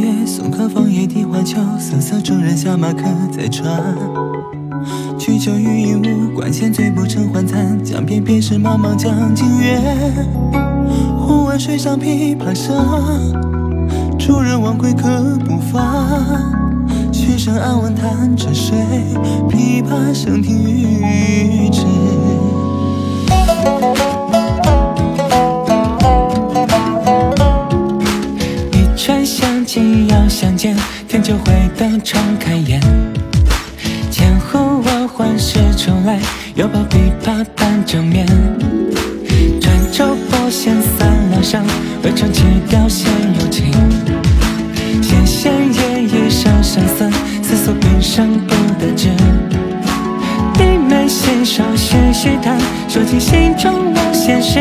月，送客枫叶荻花秋，瑟瑟中人下马客在船。曲酒欲饮无，管弦醉不成还残。江边便是茫茫江浸月，忽闻水上琵琶声，主人忘归客不发。曲声暗问弹着谁？琵琶声停欲止。一万唤始出来，犹抱琵琶半遮面。转轴拨弦三两声，未成曲调先有情。弦弦掩抑声声思，思索平生不得志。低眉信手续续弹，说尽心中无限事。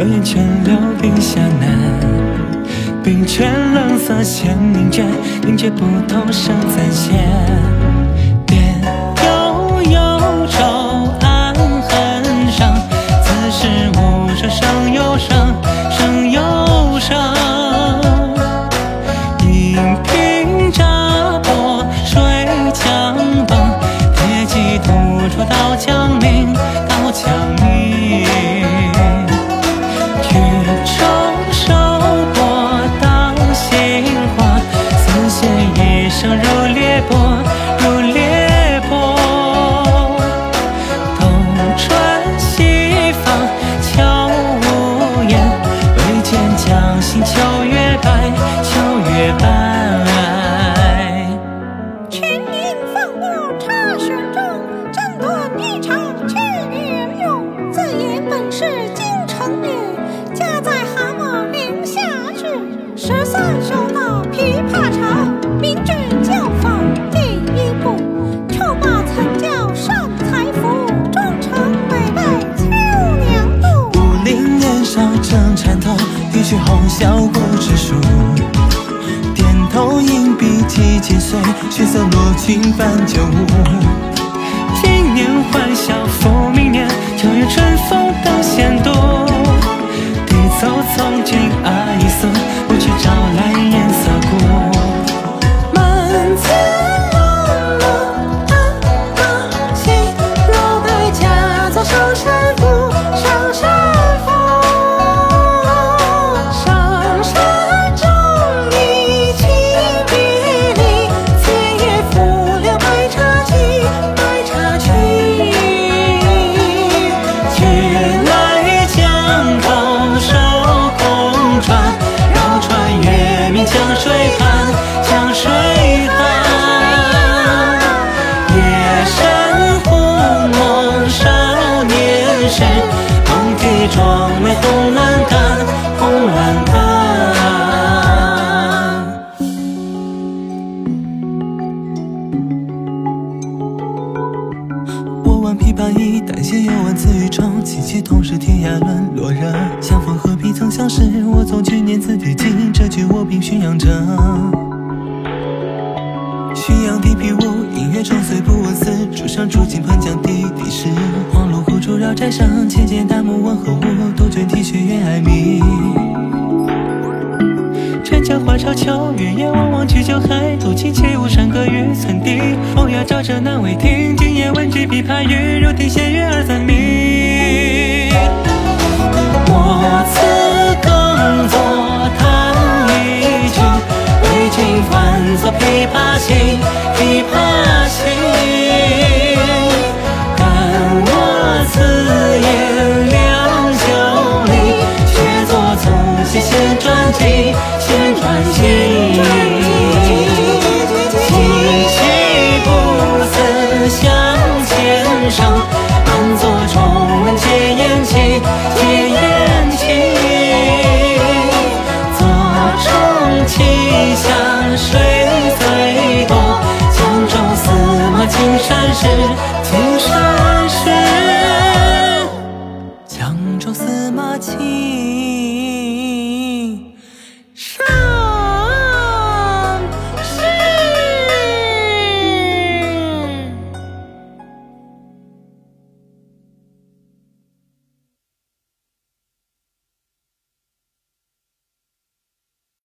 画，有眼泉流冰下难。冰泉冷涩弦凝绝，凝绝不通声暂歇。一曲红绡不知数。点头硬笔几千岁，血色罗裙伴酒舞。今年欢笑落人。相逢何必曾相识，我从去年此地经，这句我并宣扬着。浔阳地皮屋，音乐中虽不闻丝，竹上竹径喷江滴滴湿。黄芦苦竹绕宅上，且见大木问何物，杜鹃啼血月哀鸣。春江花朝秋月夜，望望举酒海，独骑且无山歌与村笛。风雅照着南魏听，今夜闻君琵琶语，如听仙乐二三鸣。我曾